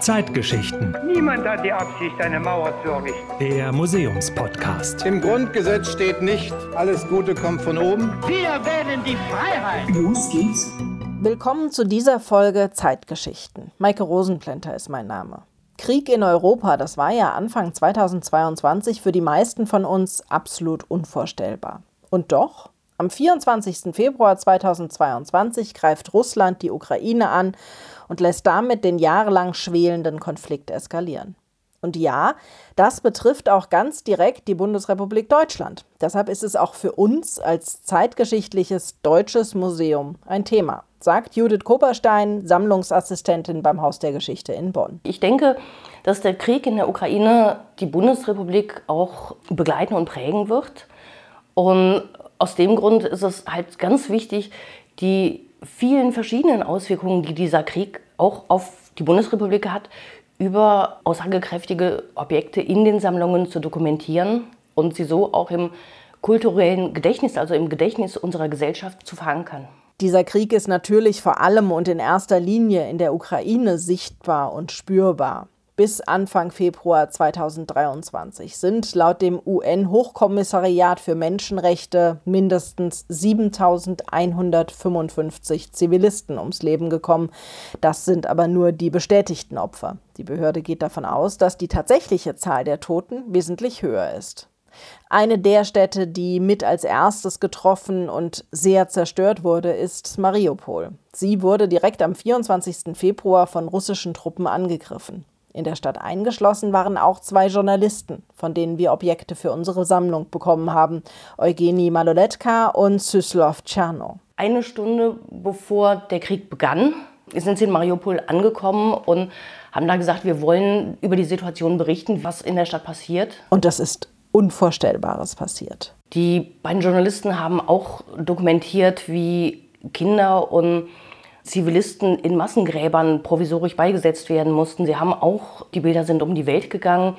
Zeitgeschichten. Niemand hat die Absicht, eine Mauer zu errichten. Der Museumspodcast. Im Grundgesetz steht nicht, alles Gute kommt von oben. Wir wählen die Freiheit. Los geht's. Willkommen zu dieser Folge Zeitgeschichten. Maike Rosenplanter ist mein Name. Krieg in Europa, das war ja Anfang 2022 für die meisten von uns absolut unvorstellbar. Und doch, am 24. Februar 2022 greift Russland die Ukraine an und lässt damit den jahrelang schwelenden Konflikt eskalieren. Und ja, das betrifft auch ganz direkt die Bundesrepublik Deutschland. Deshalb ist es auch für uns als zeitgeschichtliches deutsches Museum ein Thema, sagt Judith Koperstein, Sammlungsassistentin beim Haus der Geschichte in Bonn. Ich denke, dass der Krieg in der Ukraine die Bundesrepublik auch begleiten und prägen wird. Und aus dem Grund ist es halt ganz wichtig, die vielen verschiedenen Auswirkungen, die dieser Krieg auch auf die Bundesrepublik hat, über aussagekräftige Objekte in den Sammlungen zu dokumentieren und sie so auch im kulturellen Gedächtnis, also im Gedächtnis unserer Gesellschaft zu verankern. Dieser Krieg ist natürlich vor allem und in erster Linie in der Ukraine sichtbar und spürbar bis Anfang Februar 2023 sind laut dem UN-Hochkommissariat für Menschenrechte mindestens 7155 Zivilisten ums Leben gekommen. Das sind aber nur die bestätigten Opfer. Die Behörde geht davon aus, dass die tatsächliche Zahl der Toten wesentlich höher ist. Eine der Städte, die mit als erstes getroffen und sehr zerstört wurde, ist Mariupol. Sie wurde direkt am 24. Februar von russischen Truppen angegriffen. In der Stadt eingeschlossen waren auch zwei Journalisten, von denen wir Objekte für unsere Sammlung bekommen haben, Eugenie Maloletka und Syslov Tscherno. Eine Stunde bevor der Krieg begann, sind sie in Mariupol angekommen und haben da gesagt, wir wollen über die Situation berichten, was in der Stadt passiert. Und das ist Unvorstellbares passiert. Die beiden Journalisten haben auch dokumentiert, wie Kinder und Zivilisten in Massengräbern provisorisch beigesetzt werden mussten. Sie haben auch, die Bilder sind um die Welt gegangen,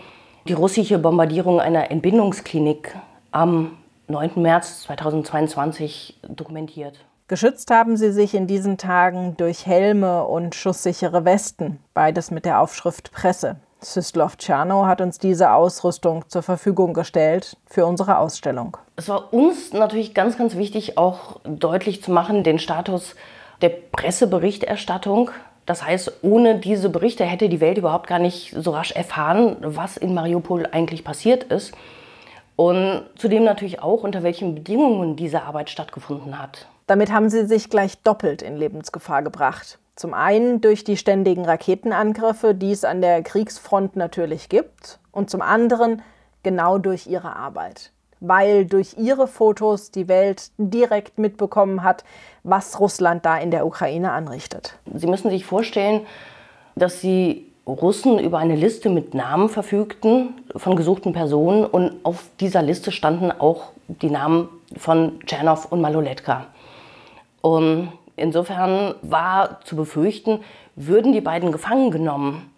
die russische Bombardierung einer Entbindungsklinik am 9. März 2022 dokumentiert. Geschützt haben sie sich in diesen Tagen durch Helme und schusssichere Westen, beides mit der Aufschrift Presse. Syslov Tscherno hat uns diese Ausrüstung zur Verfügung gestellt für unsere Ausstellung. Es war uns natürlich ganz, ganz wichtig, auch deutlich zu machen, den Status der Presseberichterstattung. Das heißt, ohne diese Berichte hätte die Welt überhaupt gar nicht so rasch erfahren, was in Mariupol eigentlich passiert ist. Und zudem natürlich auch, unter welchen Bedingungen diese Arbeit stattgefunden hat. Damit haben sie sich gleich doppelt in Lebensgefahr gebracht. Zum einen durch die ständigen Raketenangriffe, die es an der Kriegsfront natürlich gibt, und zum anderen genau durch ihre Arbeit weil durch ihre Fotos die Welt direkt mitbekommen hat, was Russland da in der Ukraine anrichtet. Sie müssen sich vorstellen, dass die Russen über eine Liste mit Namen verfügten von gesuchten Personen und auf dieser Liste standen auch die Namen von Tschernow und Maloletka. Und insofern war zu befürchten, würden die beiden gefangen genommen,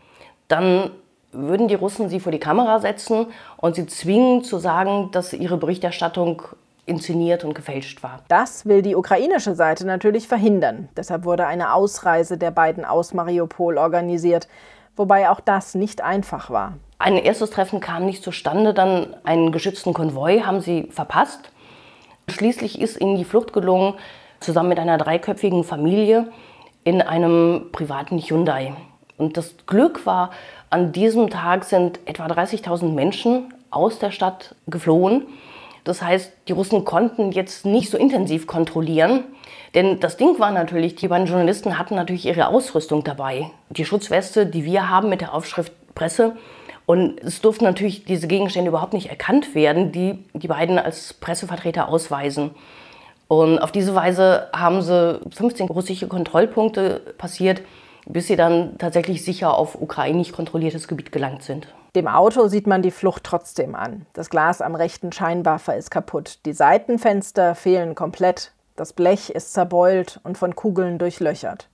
dann würden die Russen sie vor die Kamera setzen und sie zwingen zu sagen, dass ihre Berichterstattung inszeniert und gefälscht war. Das will die ukrainische Seite natürlich verhindern. Deshalb wurde eine Ausreise der beiden aus Mariupol organisiert, wobei auch das nicht einfach war. Ein erstes Treffen kam nicht zustande, dann einen geschützten Konvoi haben sie verpasst. Schließlich ist ihnen die Flucht gelungen, zusammen mit einer dreiköpfigen Familie in einem privaten Hyundai. Und das Glück war, an diesem Tag sind etwa 30.000 Menschen aus der Stadt geflohen. Das heißt, die Russen konnten jetzt nicht so intensiv kontrollieren. Denn das Ding war natürlich, die beiden Journalisten hatten natürlich ihre Ausrüstung dabei. Die Schutzweste, die wir haben mit der Aufschrift Presse. Und es durften natürlich diese Gegenstände überhaupt nicht erkannt werden, die die beiden als Pressevertreter ausweisen. Und auf diese Weise haben sie 15 russische Kontrollpunkte passiert bis sie dann tatsächlich sicher auf ukrainisch kontrolliertes Gebiet gelangt sind. Dem Auto sieht man die Flucht trotzdem an. Das Glas am rechten Scheinwerfer ist kaputt. Die Seitenfenster fehlen komplett. Das Blech ist zerbeult und von Kugeln durchlöchert.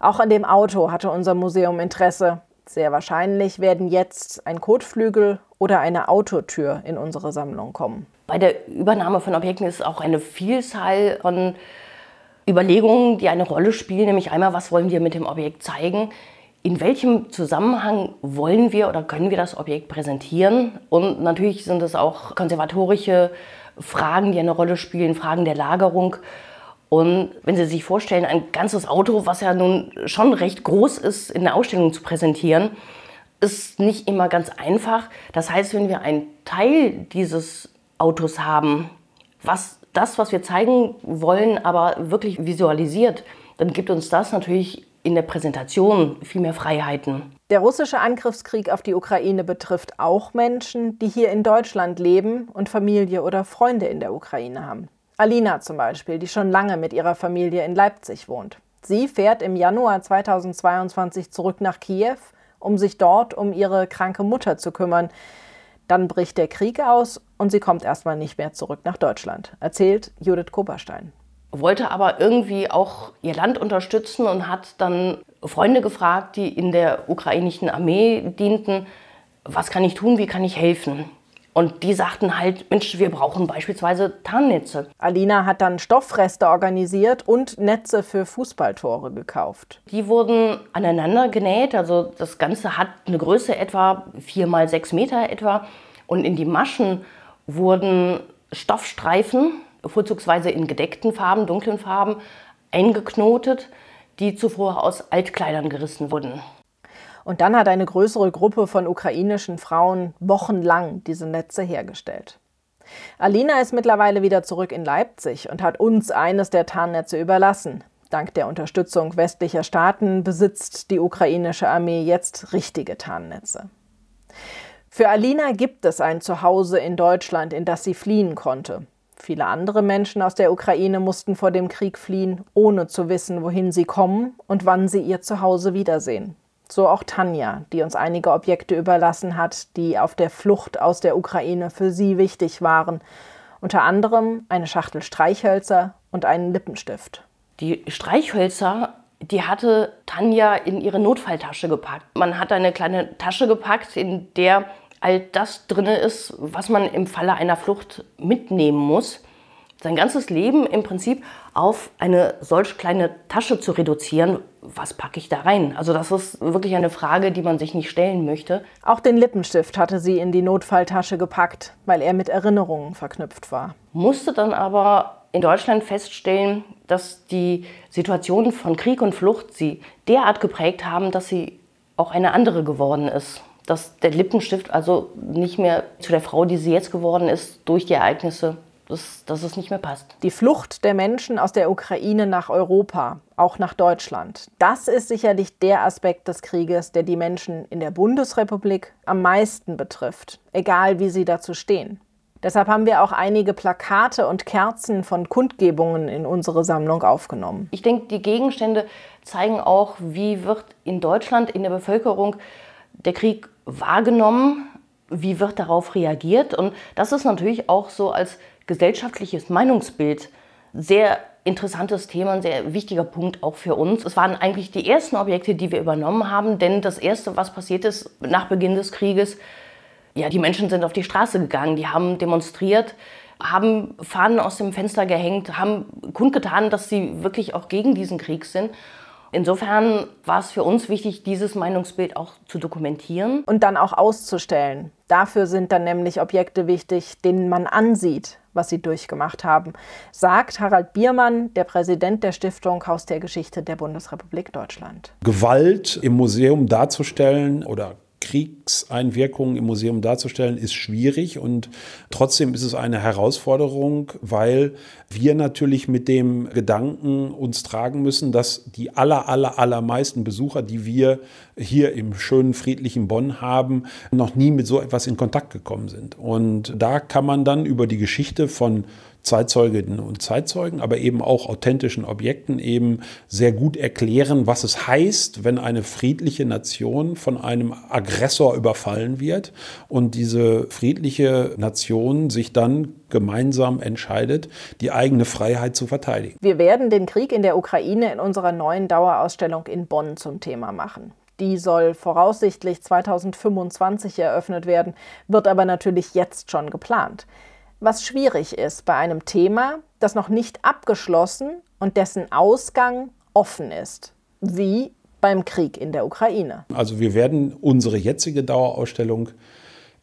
Auch an dem Auto hatte unser Museum Interesse. Sehr wahrscheinlich werden jetzt ein Kotflügel oder eine Autotür in unsere Sammlung kommen. Bei der Übernahme von Objekten ist auch eine Vielzahl von Überlegungen, die eine Rolle spielen, nämlich einmal, was wollen wir mit dem Objekt zeigen, in welchem Zusammenhang wollen wir oder können wir das Objekt präsentieren und natürlich sind es auch konservatorische Fragen, die eine Rolle spielen, Fragen der Lagerung. Und wenn Sie sich vorstellen, ein ganzes Auto, was ja nun schon recht groß ist, in der Ausstellung zu präsentieren, ist nicht immer ganz einfach. Das heißt, wenn wir einen Teil dieses Autos haben, was das, was wir zeigen wollen, aber wirklich visualisiert, dann gibt uns das natürlich in der Präsentation viel mehr Freiheiten. Der russische Angriffskrieg auf die Ukraine betrifft auch Menschen, die hier in Deutschland leben und Familie oder Freunde in der Ukraine haben. Alina zum Beispiel, die schon lange mit ihrer Familie in Leipzig wohnt. Sie fährt im Januar 2022 zurück nach Kiew, um sich dort um ihre kranke Mutter zu kümmern. Dann bricht der Krieg aus und sie kommt erstmal nicht mehr zurück nach Deutschland, erzählt Judith Koperstein. Wollte aber irgendwie auch ihr Land unterstützen und hat dann Freunde gefragt, die in der ukrainischen Armee dienten, was kann ich tun, wie kann ich helfen? Und die sagten halt, Mensch, wir brauchen beispielsweise Tarnnetze. Alina hat dann Stoffreste organisiert und Netze für Fußballtore gekauft. Die wurden aneinander genäht, also das Ganze hat eine Größe etwa 4 mal 6 Meter etwa. Und in die Maschen wurden Stoffstreifen vorzugsweise in gedeckten Farben, dunklen Farben, eingeknotet, die zuvor aus Altkleidern gerissen wurden. Und dann hat eine größere Gruppe von ukrainischen Frauen wochenlang diese Netze hergestellt. Alina ist mittlerweile wieder zurück in Leipzig und hat uns eines der Tarnnetze überlassen. Dank der Unterstützung westlicher Staaten besitzt die ukrainische Armee jetzt richtige Tarnnetze. Für Alina gibt es ein Zuhause in Deutschland, in das sie fliehen konnte. Viele andere Menschen aus der Ukraine mussten vor dem Krieg fliehen, ohne zu wissen, wohin sie kommen und wann sie ihr Zuhause wiedersehen. So auch Tanja, die uns einige Objekte überlassen hat, die auf der Flucht aus der Ukraine für sie wichtig waren. Unter anderem eine Schachtel Streichhölzer und einen Lippenstift. Die Streichhölzer, die hatte Tanja in ihre Notfalltasche gepackt. Man hat eine kleine Tasche gepackt, in der all das drin ist, was man im Falle einer Flucht mitnehmen muss. Sein ganzes Leben im Prinzip auf eine solch kleine Tasche zu reduzieren, was packe ich da rein? Also das ist wirklich eine Frage, die man sich nicht stellen möchte. Auch den Lippenstift hatte sie in die Notfalltasche gepackt, weil er mit Erinnerungen verknüpft war. Musste dann aber in Deutschland feststellen, dass die Situationen von Krieg und Flucht sie derart geprägt haben, dass sie auch eine andere geworden ist dass der Lippenstift also nicht mehr zu der Frau, die sie jetzt geworden ist, durch die Ereignisse, dass, dass es nicht mehr passt. Die Flucht der Menschen aus der Ukraine nach Europa, auch nach Deutschland, das ist sicherlich der Aspekt des Krieges, der die Menschen in der Bundesrepublik am meisten betrifft, egal wie sie dazu stehen. Deshalb haben wir auch einige Plakate und Kerzen von Kundgebungen in unsere Sammlung aufgenommen. Ich denke, die Gegenstände zeigen auch, wie wird in Deutschland, in der Bevölkerung der Krieg wahrgenommen? Wie wird darauf reagiert? Und das ist natürlich auch so als gesellschaftliches Meinungsbild sehr interessantes Thema, ein sehr wichtiger Punkt auch für uns. Es waren eigentlich die ersten Objekte, die wir übernommen haben, denn das Erste, was passiert ist nach Beginn des Krieges, ja, die Menschen sind auf die Straße gegangen, die haben demonstriert, haben Fahnen aus dem Fenster gehängt, haben kundgetan, dass sie wirklich auch gegen diesen Krieg sind. Insofern war es für uns wichtig, dieses Meinungsbild auch zu dokumentieren. Und dann auch auszustellen. Dafür sind dann nämlich Objekte wichtig, denen man ansieht, was sie durchgemacht haben, sagt Harald Biermann, der Präsident der Stiftung Haus der Geschichte der Bundesrepublik Deutschland. Gewalt im Museum darzustellen oder Kriegseinwirkungen im Museum darzustellen, ist schwierig und trotzdem ist es eine Herausforderung, weil wir natürlich mit dem Gedanken uns tragen müssen, dass die aller, aller, allermeisten Besucher, die wir hier im schönen, friedlichen Bonn haben, noch nie mit so etwas in Kontakt gekommen sind. Und da kann man dann über die Geschichte von Zeitzeuginnen und Zeitzeugen, aber eben auch authentischen Objekten eben sehr gut erklären, was es heißt, wenn eine friedliche Nation von einem Aggressor überfallen wird und diese friedliche Nation sich dann gemeinsam entscheidet, die eigene Freiheit zu verteidigen. Wir werden den Krieg in der Ukraine in unserer neuen Dauerausstellung in Bonn zum Thema machen. Die soll voraussichtlich 2025 eröffnet werden, wird aber natürlich jetzt schon geplant was schwierig ist bei einem Thema, das noch nicht abgeschlossen und dessen Ausgang offen ist. Wie beim Krieg in der Ukraine. Also wir werden unsere jetzige Dauerausstellung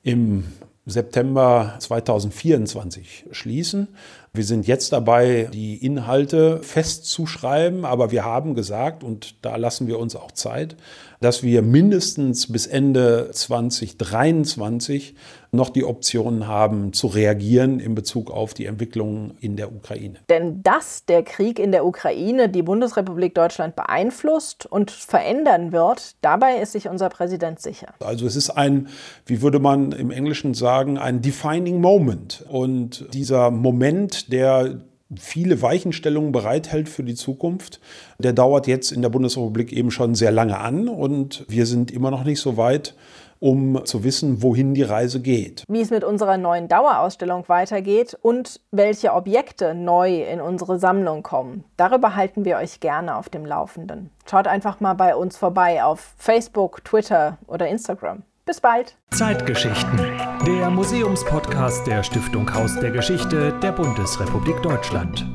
im September 2024 schließen. Wir sind jetzt dabei, die Inhalte festzuschreiben, aber wir haben gesagt, und da lassen wir uns auch Zeit, dass wir mindestens bis Ende 2023 noch die Option haben zu reagieren in Bezug auf die Entwicklungen in der Ukraine. Denn dass der Krieg in der Ukraine die Bundesrepublik Deutschland beeinflusst und verändern wird, dabei ist sich unser Präsident sicher. Also es ist ein, wie würde man im Englischen sagen, ein defining moment. Und dieser Moment, der viele Weichenstellungen bereithält für die Zukunft. Der dauert jetzt in der Bundesrepublik eben schon sehr lange an und wir sind immer noch nicht so weit, um zu wissen, wohin die Reise geht. Wie es mit unserer neuen Dauerausstellung weitergeht und welche Objekte neu in unsere Sammlung kommen. Darüber halten wir euch gerne auf dem Laufenden. Schaut einfach mal bei uns vorbei auf Facebook, Twitter oder Instagram. Bis bald. Zeitgeschichten. Der Museumspodcast der Stiftung Haus der Geschichte der Bundesrepublik Deutschland.